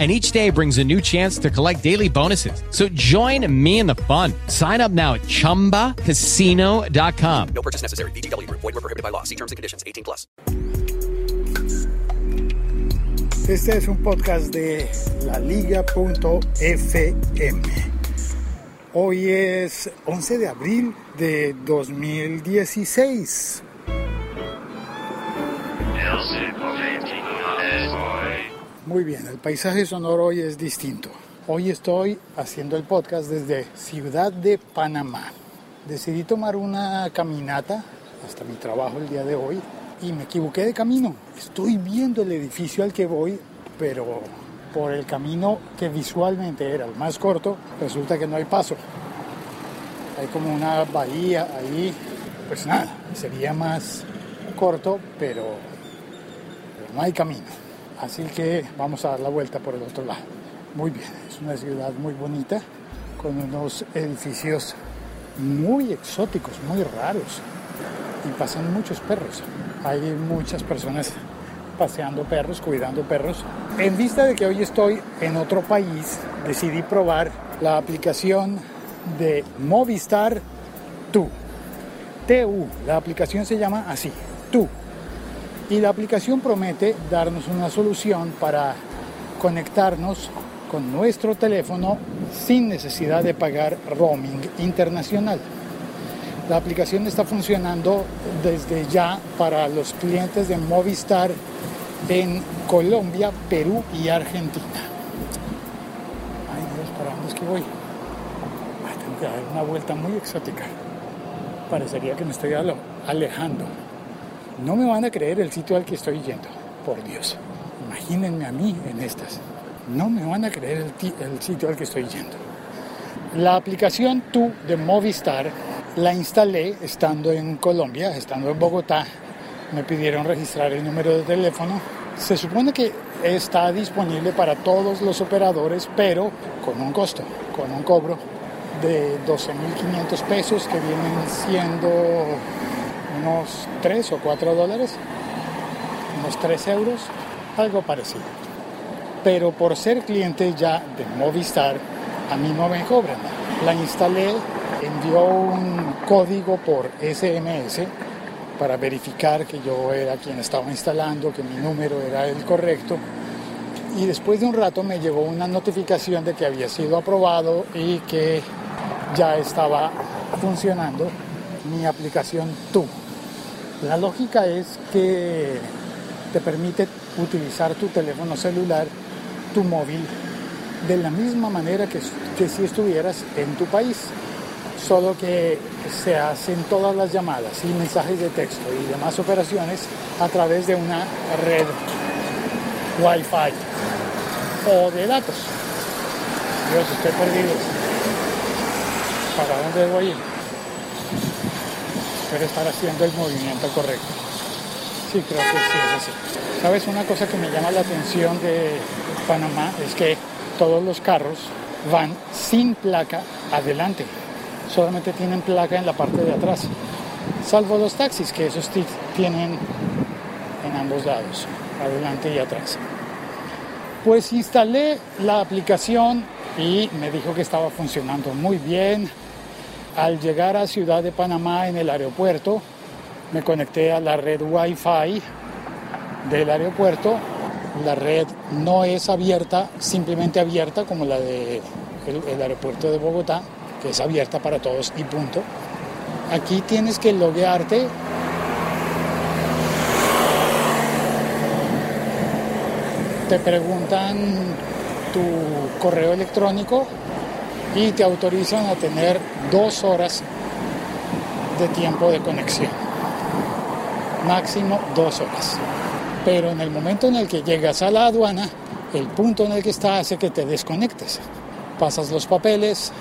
And each day brings a new chance to collect daily bonuses. So join me in the fun. Sign up now at chumbacasino.com. No purchase necessary. VGW Group. Void were prohibited by law. See terms and conditions. 18 plus. Este es un podcast de la liga.fm. Hoy es 11 de abril de 2016. Muy bien, el paisaje sonoro hoy es distinto. Hoy estoy haciendo el podcast desde Ciudad de Panamá. Decidí tomar una caminata hasta mi trabajo el día de hoy y me equivoqué de camino. Estoy viendo el edificio al que voy, pero por el camino que visualmente era el más corto, resulta que no hay paso. Hay como una bahía ahí, pues nada, sería más corto, pero, no hay camino. Así que vamos a dar la vuelta por el otro lado. Muy bien, es una ciudad muy bonita, con unos edificios muy exóticos, muy raros. Y pasan muchos perros. Hay muchas personas paseando perros, cuidando perros. En vista de que hoy estoy en otro país, decidí probar la aplicación de Movistar Tu. TU. La aplicación se llama así, Tu. Y la aplicación promete darnos una solución para conectarnos con nuestro teléfono sin necesidad de pagar roaming internacional. La aplicación está funcionando desde ya para los clientes de Movistar en Colombia, Perú y Argentina. Ay Dios, ¿para dónde es que voy? Ay, tengo que dar una vuelta muy exótica. Parecería que me estoy alejando. No me van a creer el sitio al que estoy yendo, por Dios. Imagínense a mí en estas. No me van a creer el, el sitio al que estoy yendo. La aplicación Tu de Movistar la instalé estando en Colombia, estando en Bogotá. Me pidieron registrar el número de teléfono. Se supone que está disponible para todos los operadores, pero con un costo, con un cobro de 12.500 pesos que vienen siendo unos 3 o 4 dólares, unos 3 euros, algo parecido. Pero por ser cliente ya de Movistar, a mí no me cobran. La instalé, envió un código por SMS para verificar que yo era quien estaba instalando, que mi número era el correcto. Y después de un rato me llegó una notificación de que había sido aprobado y que ya estaba funcionando mi aplicación Tu. La lógica es que te permite utilizar tu teléfono celular, tu móvil, de la misma manera que, si estuvieras en tu país, solo que se hacen todas las llamadas y mensajes de texto y demás operaciones a través de una red Wi-Fi o de datos. Dios, estoy perdido. ¿Para dónde debo ir? Estar haciendo el movimiento correcto. Sí, creo que sí es así. ¿Sabes? Una cosa que me llama la atención de Panamá es que todos los carros van sin placa adelante. Solamente tienen placa en la parte de atrás. Salvo los taxis, que esos tienen en ambos lados, adelante y atrás. Pues instalé la aplicación y me dijo que estaba funcionando muy bien. Al llegar a Ciudad de Panamá en el aeropuerto, me conecté a la red Wi-Fi del aeropuerto. La red no es abierta, simplemente abierta como la del de el aeropuerto de Bogotá, que es abierta para todos y punto. Aquí tienes que loguearte te preguntan tu correo electrónico, y te autorizan a tener dos horas de tiempo de conexión. Máximo dos horas. Pero en el momento en el que llegas a la aduana, el punto en el que está hace que te desconectes. Pasas los papeles,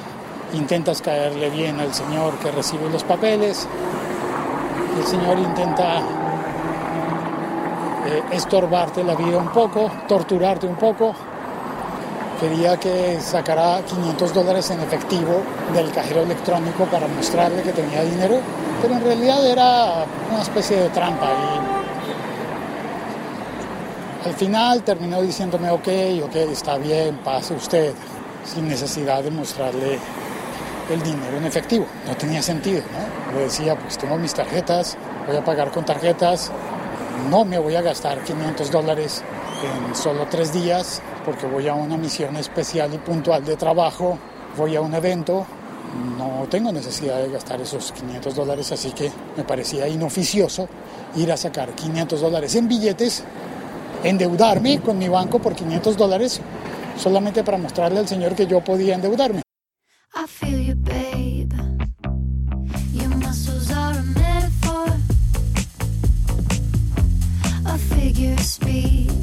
intentas caerle bien al señor que recibe los papeles, el señor intenta eh, estorbarte la vida un poco, torturarte un poco. Quería que sacara 500 dólares en efectivo del cajero electrónico para mostrarle que tenía dinero, pero en realidad era una especie de trampa y al final terminó diciéndome, ok, ok, está bien, pase usted, sin necesidad de mostrarle el dinero en efectivo. No tenía sentido, ¿no? Le decía, pues tengo mis tarjetas, voy a pagar con tarjetas, no me voy a gastar 500 dólares en solo tres días porque voy a una misión especial y puntual de trabajo, voy a un evento, no tengo necesidad de gastar esos 500 dólares, así que me parecía inoficioso ir a sacar 500 dólares en billetes, endeudarme con mi banco por 500 dólares solamente para mostrarle al señor que yo podía endeudarme. I feel you, babe. Your muscles are a metaphor, a figure of speech.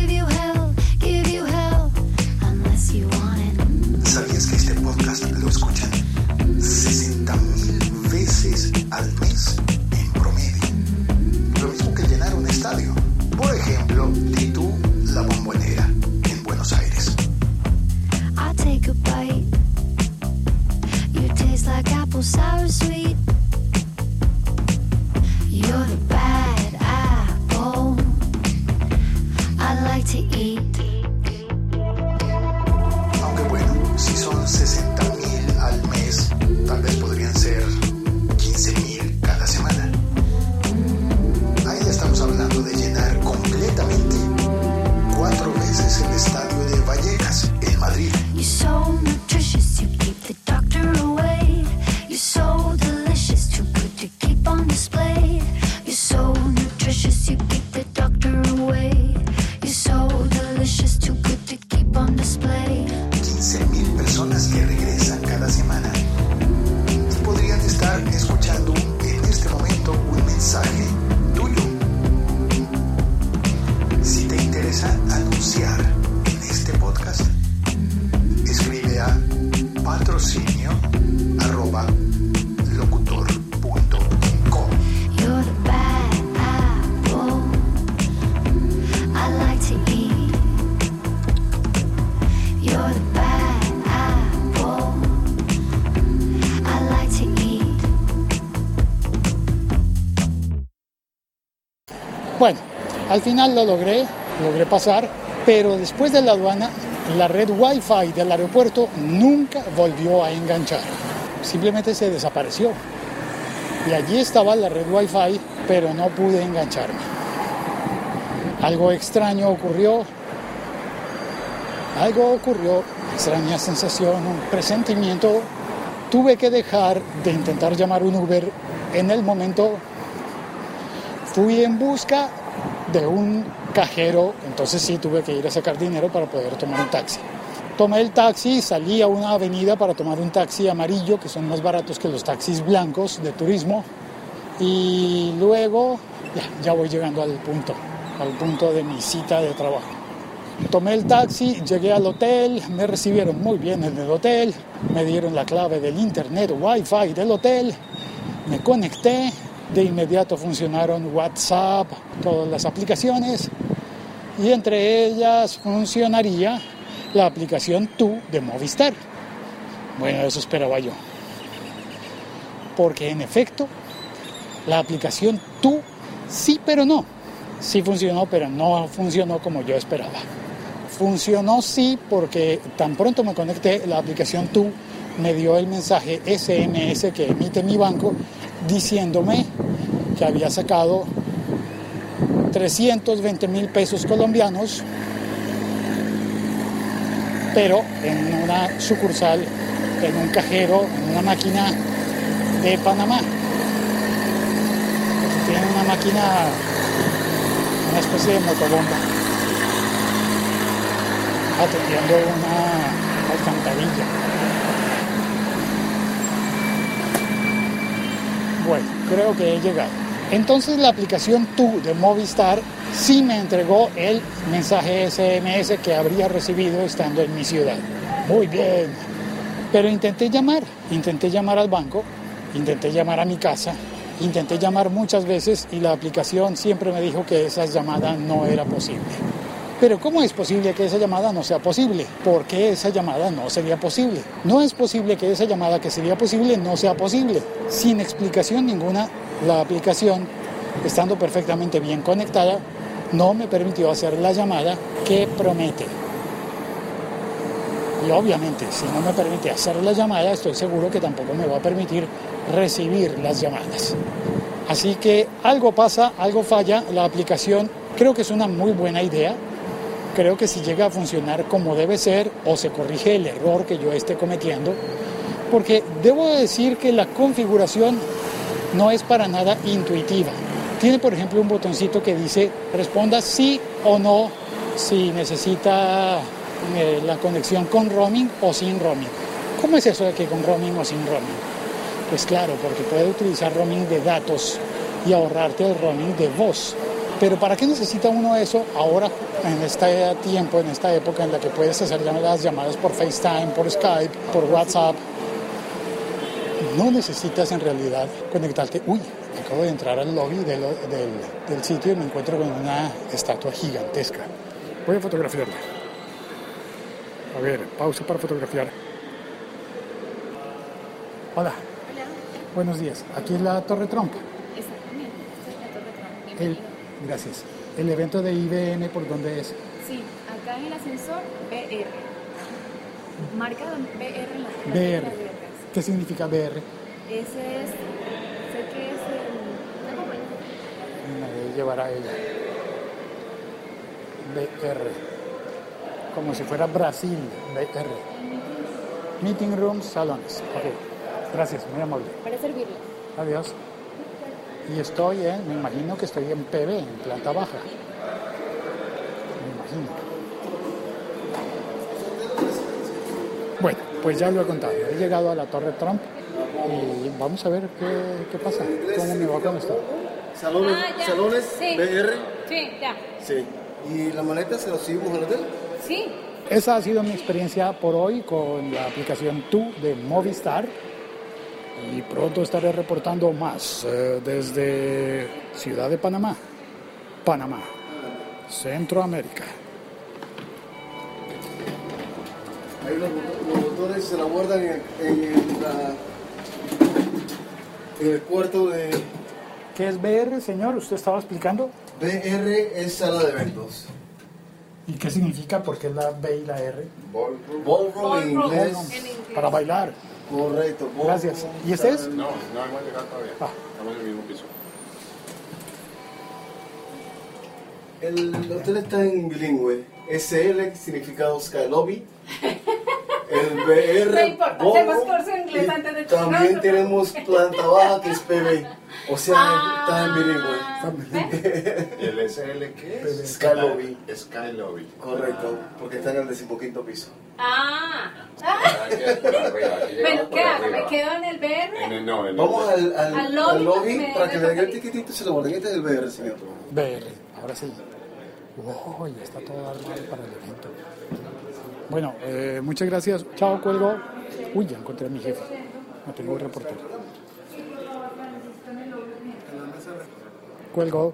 to eat. Al final lo logré, logré pasar, pero después de la aduana, la red Wi-Fi del aeropuerto nunca volvió a enganchar. Simplemente se desapareció. Y allí estaba la red Wi-Fi, pero no pude engancharme. Algo extraño ocurrió. Algo ocurrió, extraña sensación, un presentimiento. Tuve que dejar de intentar llamar un Uber en el momento fui en busca de un cajero, entonces sí tuve que ir a sacar dinero para poder tomar un taxi. Tomé el taxi, salí a una avenida para tomar un taxi amarillo, que son más baratos que los taxis blancos de turismo, y luego ya, ya voy llegando al punto, al punto de mi cita de trabajo. Tomé el taxi, llegué al hotel, me recibieron muy bien en el hotel, me dieron la clave del internet wifi del hotel, me conecté, de inmediato funcionaron WhatsApp, todas las aplicaciones y entre ellas funcionaría la aplicación Tú de Movistar. Bueno, eso esperaba yo. Porque en efecto, la aplicación Tú sí, pero no. Sí funcionó, pero no funcionó como yo esperaba. Funcionó sí porque tan pronto me conecté, la aplicación Tú me dio el mensaje SMS que emite mi banco diciéndome había sacado 320 mil pesos colombianos, pero en una sucursal, en un cajero, en una máquina de Panamá. Tienen una máquina, una especie de motobomba, atendiendo una alcantarilla. Bueno, creo que he llegado. Entonces la aplicación Tu de Movistar sí me entregó el mensaje SMS que habría recibido estando en mi ciudad. Muy bien. Pero intenté llamar, intenté llamar al banco, intenté llamar a mi casa, intenté llamar muchas veces y la aplicación siempre me dijo que esa llamada no era posible. Pero ¿cómo es posible que esa llamada no sea posible? ¿Por qué esa llamada no sería posible? No es posible que esa llamada que sería posible no sea posible. Sin explicación ninguna, la aplicación, estando perfectamente bien conectada, no me permitió hacer la llamada que promete. Y obviamente, si no me permite hacer la llamada, estoy seguro que tampoco me va a permitir recibir las llamadas. Así que algo pasa, algo falla, la aplicación creo que es una muy buena idea, creo que si llega a funcionar como debe ser o se corrige el error que yo esté cometiendo, porque debo decir que la configuración no es para nada intuitiva. Tiene, por ejemplo, un botoncito que dice responda sí o no si necesita eh, la conexión con roaming o sin roaming. ¿Cómo es eso de que con roaming o sin roaming? Pues claro, porque puede utilizar roaming de datos y ahorrarte el roaming de voz. Pero ¿para qué necesita uno eso ahora, en este tiempo, en esta época en la que puedes hacer las llamadas por FaceTime, por Skype, por WhatsApp? No necesitas en realidad conectarte. Uy, acabo de entrar al lobby del, del, del sitio y me encuentro con una estatua gigantesca. Voy a fotografiarla. A ver, pausa para fotografiar. Hola. Buenos días. Aquí es la Torre Trump. Exactamente, esta es la Torre Trump. Gracias. ¿El evento de IBM por dónde es? Sí, acá en el ascensor BR. Marca BR en la la BR. ¿Qué significa BR? Ese es, sé que es el... no, bueno, Me debe llevar a ella. BR. Como si fuera Brasil, BR. Meeting rooms, salones. Ok. Gracias, muy amable. Para servirle. Adiós. Y estoy en, me imagino que estoy en PB, en planta baja. Me imagino. Bueno, pues ya lo he contado. He llegado a la Torre Trump y vamos a ver qué, qué pasa, cómo me va con esto. Salones, Ah, salones Sí. BR. Sí, ya. Sí. ¿Y la maleta se la subimos al hotel? Sí. Esa ha sido mi experiencia por hoy con la aplicación Tu de Movistar. Y pronto estaré reportando más eh, desde Ciudad de Panamá, Panamá, Centroamérica. Ahí los, los botones se la guardan en, en la- en el cuarto de ¿Qué es BR, señor? ¿Usted estaba explicando? BR, es sala de eventos. ¿Y qué significa? ¿Por qué la B y la R? Ballroom en inglés. En inglés. Para bailar. Correcto. Gracias. ¿Y este es? sala- No, no hemos llegado todavía. Ah. Estamos en el mismo piso. El hotel está en bilingüe. SL significa Sky Lobby. El BR. No importa, hacemos curso inglés antes de También tenemos planta baja que es PB. O sea, está en bilingüe. ¿El SL qué es? Sky Lobby. Sky Lobby. Correcto, porque está en el decimoquinto piso. Ah. Bueno, ¿qué hago? ¿Me quedo en el BR? En el, no, en el- Vamos al, al, Al lobby, al lobby me- para que le den el tiquitito y se lo guarden. Este es el BR, señor. BR, ahora sí. Wow, ya está todo armado para el evento. Bueno, eh, muchas gracias. Chao, cuelgo. Uy, ya encontré a mi jefe. No tengo reportero. Cuelgo.